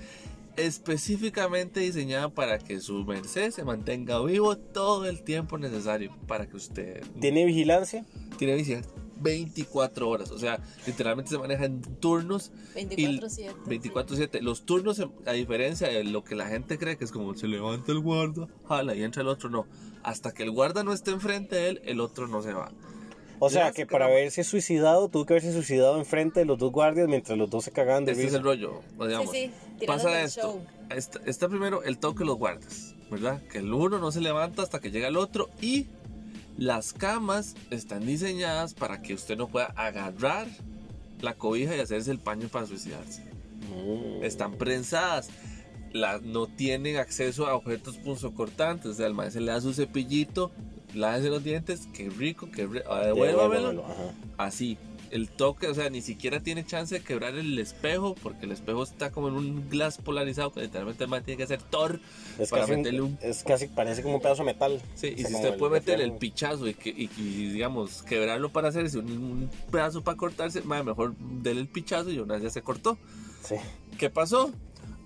específicamente diseñada para que su merced se mantenga vivo todo el tiempo necesario para que usted ¿Tiene vigilancia? tiene vigilancia 24 horas. O sea, literalmente se maneja en turnos. y 24/7. 24-7. Los turnos, a diferencia de lo que la gente cree que es como se levanta el guarda, jala y entra el otro, no. Hasta que el guarda no esté enfrente de él, el otro no se va. O sea, que para haberse suicidado, tuvo que haberse suicidado enfrente de los dos guardias mientras los dos se cagaban de Este es risa. el rollo. digamos, sí, pasa esto. Está, está primero el toque de los guardas, ¿verdad? Que el uno no se levanta hasta que llega el otro y las camas están diseñadas para que usted no pueda agarrar la cobija y hacerse el paño para suicidarse. Mm. Están prensadas. La, no tienen acceso a objetos punzocortantes. O sea, el maestro le da su cepillito, lávese los dientes, qué rico, qué rico, devuélvamelo. Devuélvamelo. Así. El toque, o sea, ni siquiera tiene chance de quebrar el espejo, porque el espejo está como en un glass polarizado, que literalmente el man tiene que hacer Thor Es para casi, meterle un- un... es casi, parece como un pedazo de metal. Sí, y si usted puede meter el pichazo y, que, y, y, digamos, quebrarlo para hacerse un, un pedazo para cortarse, mae, mejor dele el pichazo y una vez ya se cortó. Sí. ¿Qué pasó?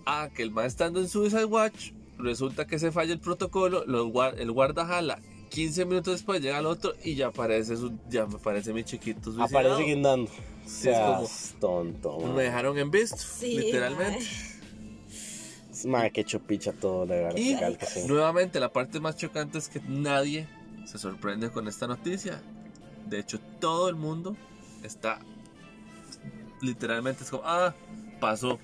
Ah, que el man estando en Suicide Watch, resulta que se falla el protocolo, los el guarda jala, 15 minutos después llega el otro y ya aparece, su, ya me parece mi chiquito suicidado. Aparece guindando. Sí, es como- tonto, man. Me dejaron en Beast, Sí, literalmente. Madre, qué chupicha todo, de verdad. Y sí. nuevamente la parte más chocante es que nadie se sorprende con esta noticia. De hecho, todo el mundo está literalmente es como, ah, pasó.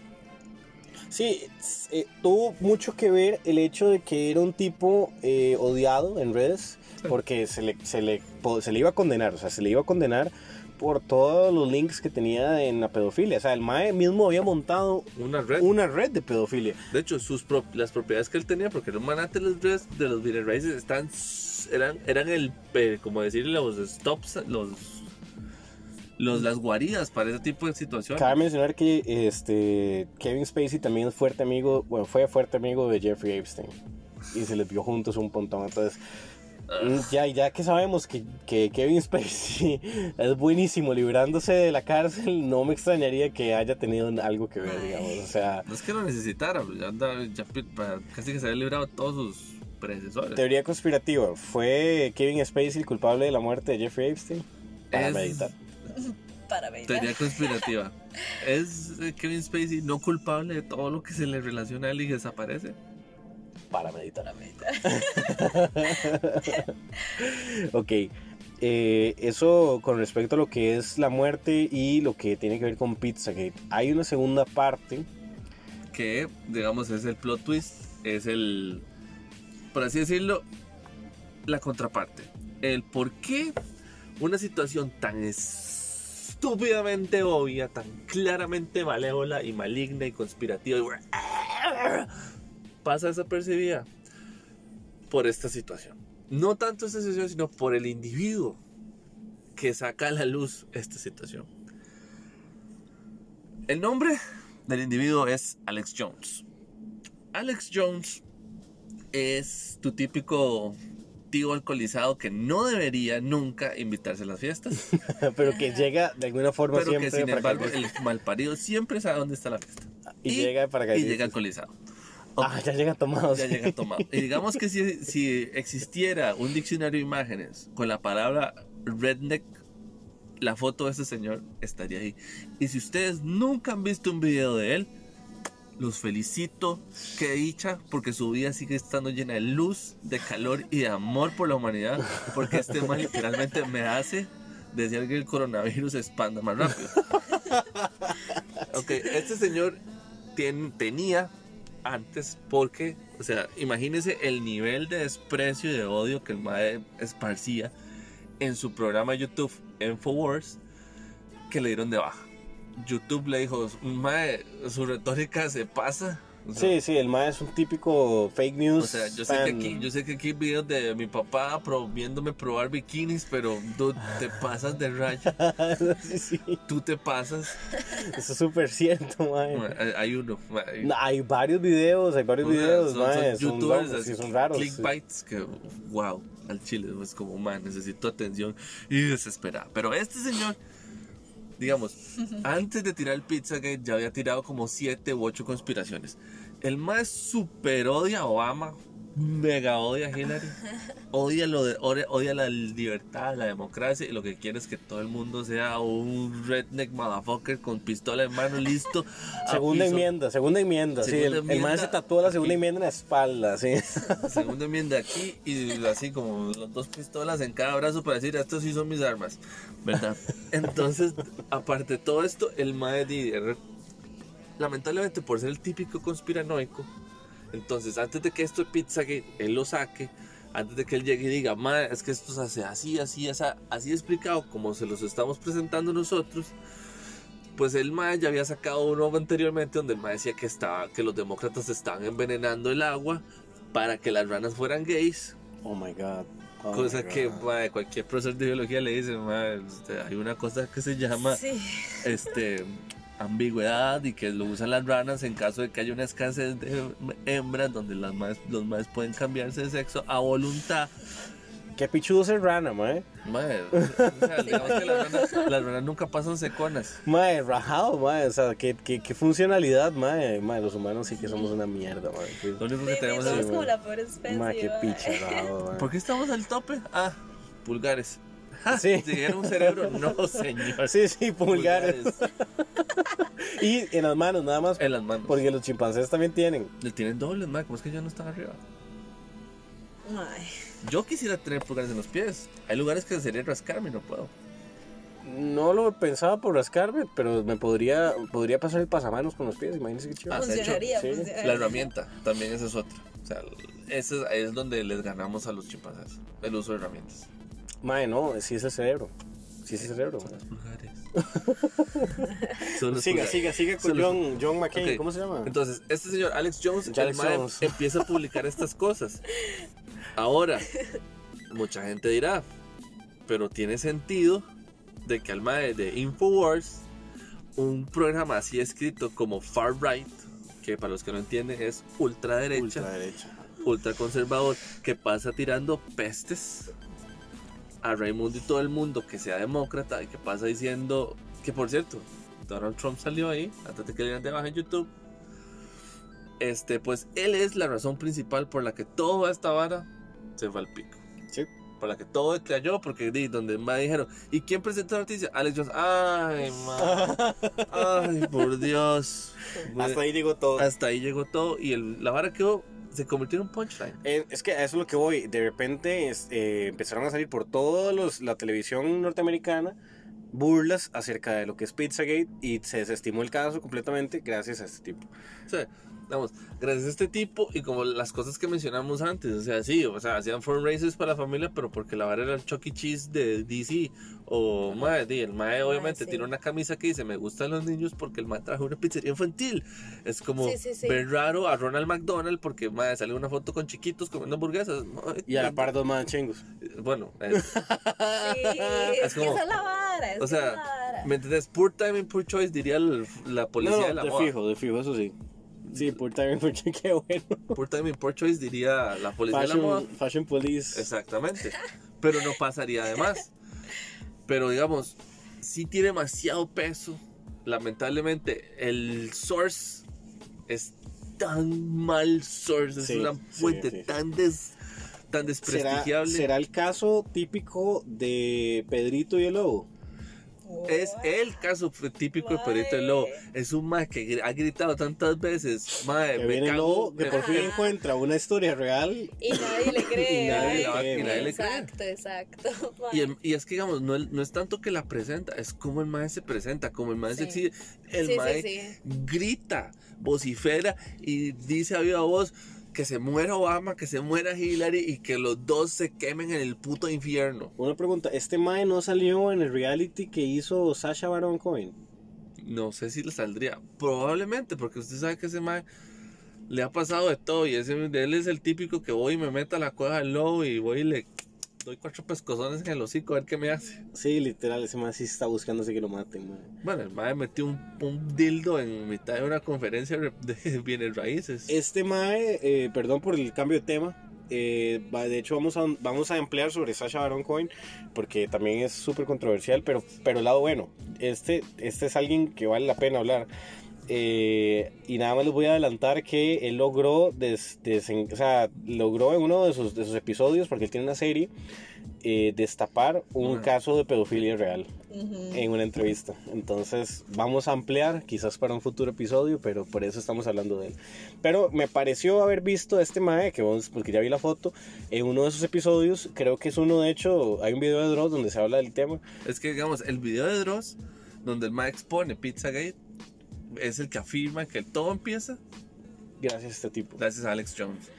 Sí, eh, tuvo mucho que ver el hecho de que era un tipo eh, odiado en redes porque se le, se, le, se le iba a condenar, o sea, se le iba a condenar por todos los links que tenía en la pedofilia. O sea, el MAE mismo había montado Una red. una red de pedofilia. De hecho, sus las propiedades que él tenía, porque era un manate de los redes de los raíces, están, eran, eran el, eh, como decir, los stops, los, los, las guaridas para ese tipo de situaciones. Cabe mencionar que este, Kevin Spacey también es fuerte amigo, bueno, fue fuerte amigo de Jeffrey Epstein. Y se les vio juntos un montón. Entonces, mm, ya, ya que sabemos que, que Kevin [laughs] Spacey es buenísimo librándose de la cárcel, no me extrañaría que haya tenido algo que ver, digamos. O sea, No es que lo necesitara, pues, ya anda- ya casi que se había librado todos sus predecesores. Teoría conspirativa. ¿Fue Kevin Spacey el culpable de la muerte de Jeffrey Epstein? Para Es- meditar. [laughs] Para ver. Teoría conspirativa. ¿Es eh, Kevin Spacey no culpable de todo lo que se le relaciona a él y desaparece? Para meditar. Para meditar. [laughs] Ok. eh, eso con respecto a lo que es la muerte y lo que tiene que ver con Pizzagate. Hay una segunda parte. Que, digamos, es el plot twist. Es el, por así decirlo, la contraparte. El por qué una situación tan estúpidamente obvia, tan claramente malévola y maligna y conspirativa y pasa desapercibida por esta situación. No tanto esta situación, sino por el individuo que saca a la luz esta situación. El nombre del individuo es Alex Jones. Alex Jones es tu típico tío alcoholizado que no debería nunca invitarse a las fiestas, [laughs] pero que llega de alguna forma pero que siempre. sin para embargo que- el malparido siempre sabe dónde está la fiesta. y, llega para y que llega alcoholizado. Ah, ya llega tomado. Ya sí. llega tomado. Y [laughs] digamos que si, si existiera un diccionario de imágenes con la palabra redneck, la foto de ese señor estaría ahí. Y si ustedes nunca han visto un video de él, los felicito, qué dicha, porque su vida sigue estando llena de luz, de calor y de amor por la humanidad, porque este man literalmente me hace desear que el coronavirus se expanda más rápido. [laughs] Ok, este señor tenía antes porque, o sea, imagínense el nivel de desprecio y de odio que el mae esparcía en su programa YouTube Infowars que le dieron de baja. YouTube le dijo, mae, su retórica se pasa. O sea, Sí, sí, el mae es un típico fake news. o sea, yo sé, que aquí, yo sé que aquí hay videos de mi papá pro- viéndome probar bikinis, pero tú te pasas de raya. [laughs] sí, sí. Tú te pasas. Eso es súper cierto, mae. Mae, hay- Hay uno. mae, No, hay varios videos, hay varios videos, son, mae. son Son, youtubers sí, así, son raros. sí. clickbaits que wow al chile es como man necesito atención y desesperada pero este señor digamos [laughs] antes de tirar el Pizzagate ya había tirado como siete u ocho conspiraciones. El más super odia a Obama mega odia a Hillary odia lo de odia, la libertad la democracia y lo que quiere es que todo el mundo sea un redneck motherfucker con pistola en mano listo Segunda piso- enmienda, segunda enmienda. sí, Segunda el, el enmienda se tatuó la segunda aquí. enmienda en la espalda, sí. [laughs] Segunda enmienda aquí y así como las dos pistolas en cada brazo para decir, estos sí son mis armas, ¿verdad? Entonces, aparte de todo esto, el mae lamentablemente por ser el típico conspiranoico, entonces antes de que esto de Pizzagate, él lo saque, antes de que él llegue y diga, mae, es que esto se hace así, así, así, así explicado como se los estamos presentando nosotros, pues el mae ya había sacado uno anteriormente donde el mae decía que, estaba, que los demócratas estaban envenenando el agua para que las ranas fueran gays. Oh my god. Oh cosa my que mae, cualquier profesor de biología le dice, mae, este, hay una cosa que se llama Sí. este, ambigüedad y que lo usan las ranas en caso de que haya una escasez de hembras donde las madres, los madres pueden cambiarse de sexo a voluntad. Qué pichudo es el rana, mae. Mae, o sea, digamos que las ranas, las ranas nunca pasan seconas. Mae, rajado, mae. O sea, qué, qué, qué funcionalidad, mae. Mae, los humanos sí que somos una mierda, mae. Lo único que Sí, tenemos es... como la peor especie. Mae, qué mae. picharado, [laughs] mae. ¿Por qué estamos al tope? Ah, pulgares. Ja, Sí. Si era un cerebro, no, señor. Sí, sí, pulgares. Y en las manos, nada más. En las manos. Porque los chimpancés también tienen. Le tienen dobles, mae. ¿Cómo es que yo no estaba arriba? Mae. Yo quisiera tener pulgares en los pies. Hay lugares que sería rascarme y no puedo. No lo pensaba por rascarme, pero me podría, podría pasar el pasamanos con los pies. Imagínense qué chido. Ah, de hecho, Funcionaría, sí. funcionaría. La herramienta, también esa es otra. O sea, ese es, donde les ganamos a los chimpancés. El uso de herramientas. Mae, no, sí es el cerebro. Sí es el cerebro. Son los pulgares. [laughs] siga, siga con Son los- John, John McCain. Ok. ¿Cómo se llama? Entonces, este señor Alex Jones, el Alex mae Jones. empieza a publicar estas cosas. Ahora, mucha gente dirá, pero tiene sentido de que al mae de Infowars, un programa así escrito como Far Right, que para los que no entienden es ultraderecha, Ultraderecha. ultraconservador, que pasa tirando pestes a Raimundo y todo el mundo que sea demócrata y que pasa diciendo que por cierto, Donald Trump salió ahí antes de que le de baja en YouTube este, pues él es la razón principal por la que toda esta vara se fue al pico. Sí. Por la que todo cayó, porque donde más dijeron, ¿y quién presentó la noticia? Alex Jones. Ay, [laughs] ma. Ay, por Dios. Hasta ahí llegó todo. Hasta ahí llegó todo y el- la vara quedó, se convirtió en un punchline. Eh, Es que a eso es lo que voy. De repente es- eh, empezaron a salir por toda la televisión norteamericana burlas acerca de lo que es Pizzagate y se desestimó el caso completamente gracias a este tipo. O sea, gracias a este tipo y como las cosas que mencionamos antes, o sea, sí, o sea, hacían fundraisers para la familia, pero porque la vara era el Chuck E. Cheese de DC, o mae, el mae obviamente sí. tiene una camisa que dice, me gustan los niños porque el mae trajo una pizzería infantil. Es como Sí, sí, sí. ver raro a Ronald McDonald porque mae, sale una foto con chiquitos comiendo hamburguesas. mae, Y a la par dos chingos. Bueno, [laughs] es- Sí, es, que como- esa es la vara. Es o que esa es la sea, vara. ¿me entiendes? Poor timing, poor choice, diría el- la policía No, de no, la de moda. fijo, de fijo, eso sí. Sí, por también, [laughs] porque qué bueno. Poor timing, poor choice, diría la policía de la moda. Fashion, fashion Police. Exactamente. Pero no pasaría de más. Pero digamos, sí tiene demasiado peso. Lamentablemente, el source es tan mal source. Es Sí, una sí, fuente sí. tan des, tan ¿Será, desprestigiable. será el caso típico de Pedrito y el Lobo? Es el caso típico de Perito el Lobo. Es un mae que ha gritado tantas veces. Mae, Que me viene el cago Lobo, que por fin encuentra una historia real. Y nadie le cree. [laughs] Y nadie cree, y nadie le cree. Exacto, exacto. Y, el- y es que, digamos, no, el- no es tanto que la presenta, es como el mae se presenta, como el mae se Sí. exhibe. El Sí, sí, mae sí. grita, vocifera y dice a viva voz que se muera Obama, que se muera Hillary y que los dos se quemen en el puto infierno. Una pregunta, ¿este Mae no salió en el reality que hizo Sasha Baron Cohen? No sé si le saldría, probablemente, porque usted sabe que ese mae le ha pasado de todo y ese, él es el típico que voy y me meto a la cueva del lobo y voy y le doy cuatro pescozones en el hocico a ver qué me hace. Sí, literal, ese Mae sí está buscándose que lo maten. Bueno, el mae metió un, un dildo en mitad de una conferencia de [laughs] bienes raíces. Este Mae, eh, perdón por el cambio de tema, eh, de hecho vamos a, vamos a emplear sobre Sasha Baron Cohen porque también es súper controversial, pero, pero el lado bueno, este, este es alguien que vale la pena hablar. Eh, y nada más les voy a adelantar que él logró, des- desen- o sea, logró en uno de sus, de sus episodios, porque él tiene una serie, eh, destapar un caso de pedofilia real Ujú. en una entrevista. Entonces vamos a ampliar quizás para un futuro episodio, pero por eso estamos hablando de él. Pero me pareció haber visto a este Mae, que vos- porque ya vi la foto, en uno de esos episodios, creo que es uno de hecho, hay un video de Dross donde se habla del tema. Es que, digamos, el video de Dross, donde el mae expone Pizzagate, es el que afirma que todo empieza Gracias a este tipo. gracias a Alex Jones.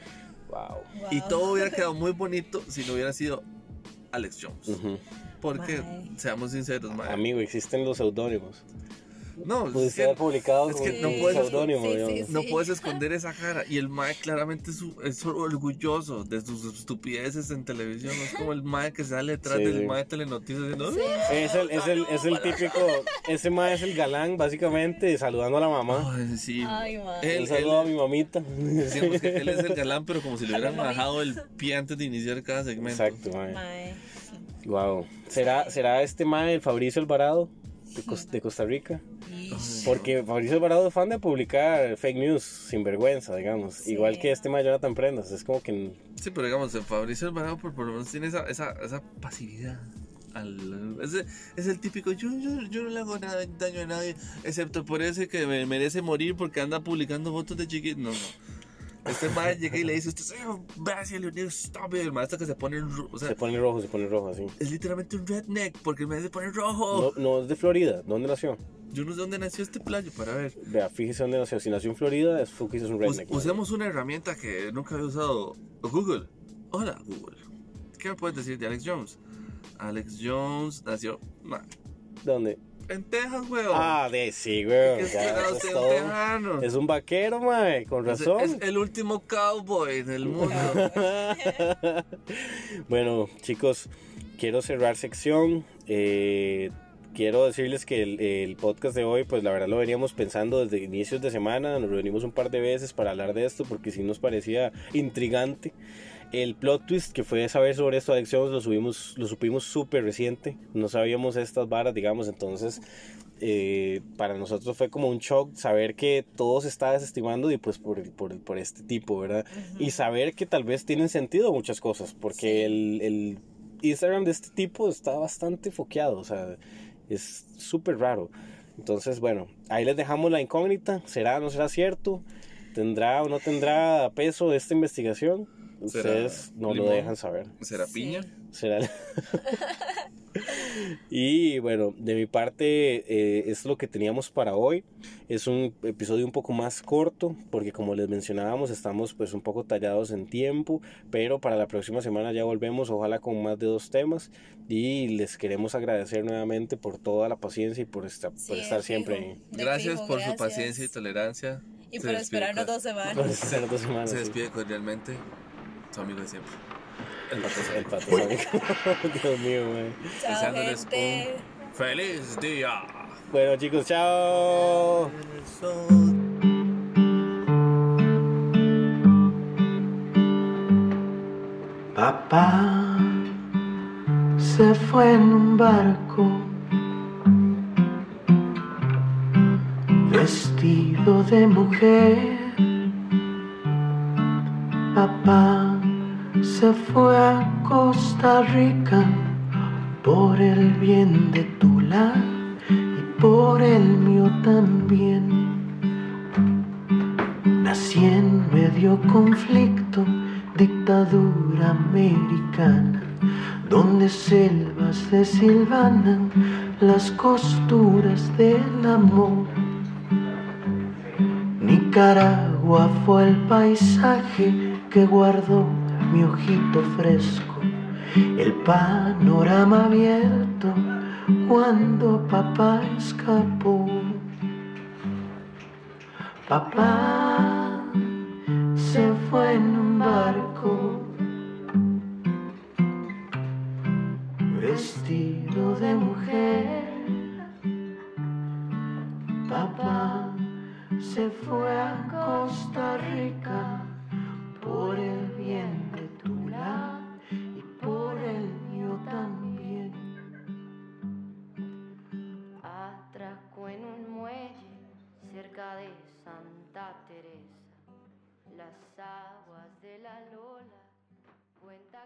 Wow. Wow. Y todo hubiera [laughs] quedado muy bonito si no hubiera sido Alex Jones. Porque, seamos sinceros. Amigo, existen los seudónimos. No, es Pudiste que haber publicado es que no puedes- seudónimo, sí, sí, no puedes esconder esa cara. Y el mae claramente es, es orgulloso de sus estupideces en televisión. Es como el mae que sale detrás Sí, del sí. mae de Telenoticias diciendo, Sí. Es el, es, el, es el típico, ese Mae es el galán, básicamente, saludando a la mamá. Ay, sí. Ay, mae. Él- saludo a él- mi mamita. Decíamos que él es el [laughs] galán, pero como si le hubieran bajado el pie antes de iniciar cada segmento. Exacto, Mae. Mae. Wow. ¿Será, ¿Será este mae el Fabricio Alvarado de, Cos- de Costa Rica? Porque Fabricio Alvarado es fan de publicar fake news sin vergüenza, digamos. Sí. Igual que este mae Jonathan Prendas. Es como que. Sí, pero digamos, Fabricio Alvarado por, por lo menos tiene esa, esa, esa pasividad. Al, es, es el típico, yo, yo, yo no le hago nada, daño a nadie, excepto por ese que me merece morir porque anda publicando fotos de chiquitos. No, no. Este mae llega y le dice, usted un imbécil, Leonel, stop it. El maestro que se pone, en ro- o sea, Se pone rojo, se pone rojo así. es literalmente un redneck porque el mae se pone rojo. No, no es de Florida. ¿Dónde nació? Yo no sé dónde nació este playo para ver. Vea, fíjese dónde nació. Si nació en Florida, es es un Us- redneck. mae. usemos una herramienta que nunca había usado. Google. Hola, Google. ¿Qué me puedes decir de Alex Jones? Alex Jones nació nah, ¿Dónde? En Texas, weón. Ah, de sí, güey. ¿Qué ya, es usted, todo. un tejano? Es un vaquero, mae. Con Es- razón. Es, el último cowboy del mundo. [laughs] bueno, chicos, quiero cerrar sección. Eh, quiero decirles que el, el podcast de hoy, pues la verdad lo veníamos pensando desde inicios de semana. Nos reunimos un par de veces para hablar de esto porque sí nos parecía intrigante. El plot twist que fue saber sobre Alex Jones lo, subimos, lo supimos súper reciente. No sabíamos estas varas, digamos. Entonces, eh, para nosotros fue como un shock saber que todo se está desestimando y pues por, por, por este tipo, ¿verdad? Y saber que tal vez tienen sentido muchas cosas, porque el, el Instagram de este tipo está bastante foqueado, o sea, es súper raro. Entonces, bueno, ahí les dejamos la incógnita, ¿será o no será cierto? ¿Tendrá o no tendrá peso esta investigación? ¿Será Ustedes no lo limón? dejan saber. ¿Será Sí. piña? Será. [laughs] y bueno, de mi parte eh, es lo que teníamos para hoy. Es un episodio un poco más corto porque como les mencionábamos estamos pues un poco tallados en tiempo, pero para la próxima semana ya volvemos, ojalá con más de dos temas y les queremos agradecer nuevamente por toda la paciencia y por, esta- Sí, por estar siempre ahí. Gracias fijo, por su gracias. paciencia y tolerancia. Y Se por esperarnos dos Por semanas. estar dos semanas, Se sí. despide cordialmente amigo de siempre. El pato [laughs] El pato. [laughs] Dios mío, Deseándoles gente. un feliz día. Bueno chicos, chao. Papá se fue en un barco vestido de mujer. Papá se fue a Costa Rica por el bien de tu lado y por el mío también. Nací en medio conflicto, dictadura americana, donde selvas se silvanan las costuras del amor. Nicaragua fue el paisaje que guardó mi ojito fresco, el panorama abierto cuando papá escapó. Papá se fue en un barco vestido de mujer. Papá se fue a Costa Rica por el bien De Santa Teresa, las aguas de la Lola, cuenta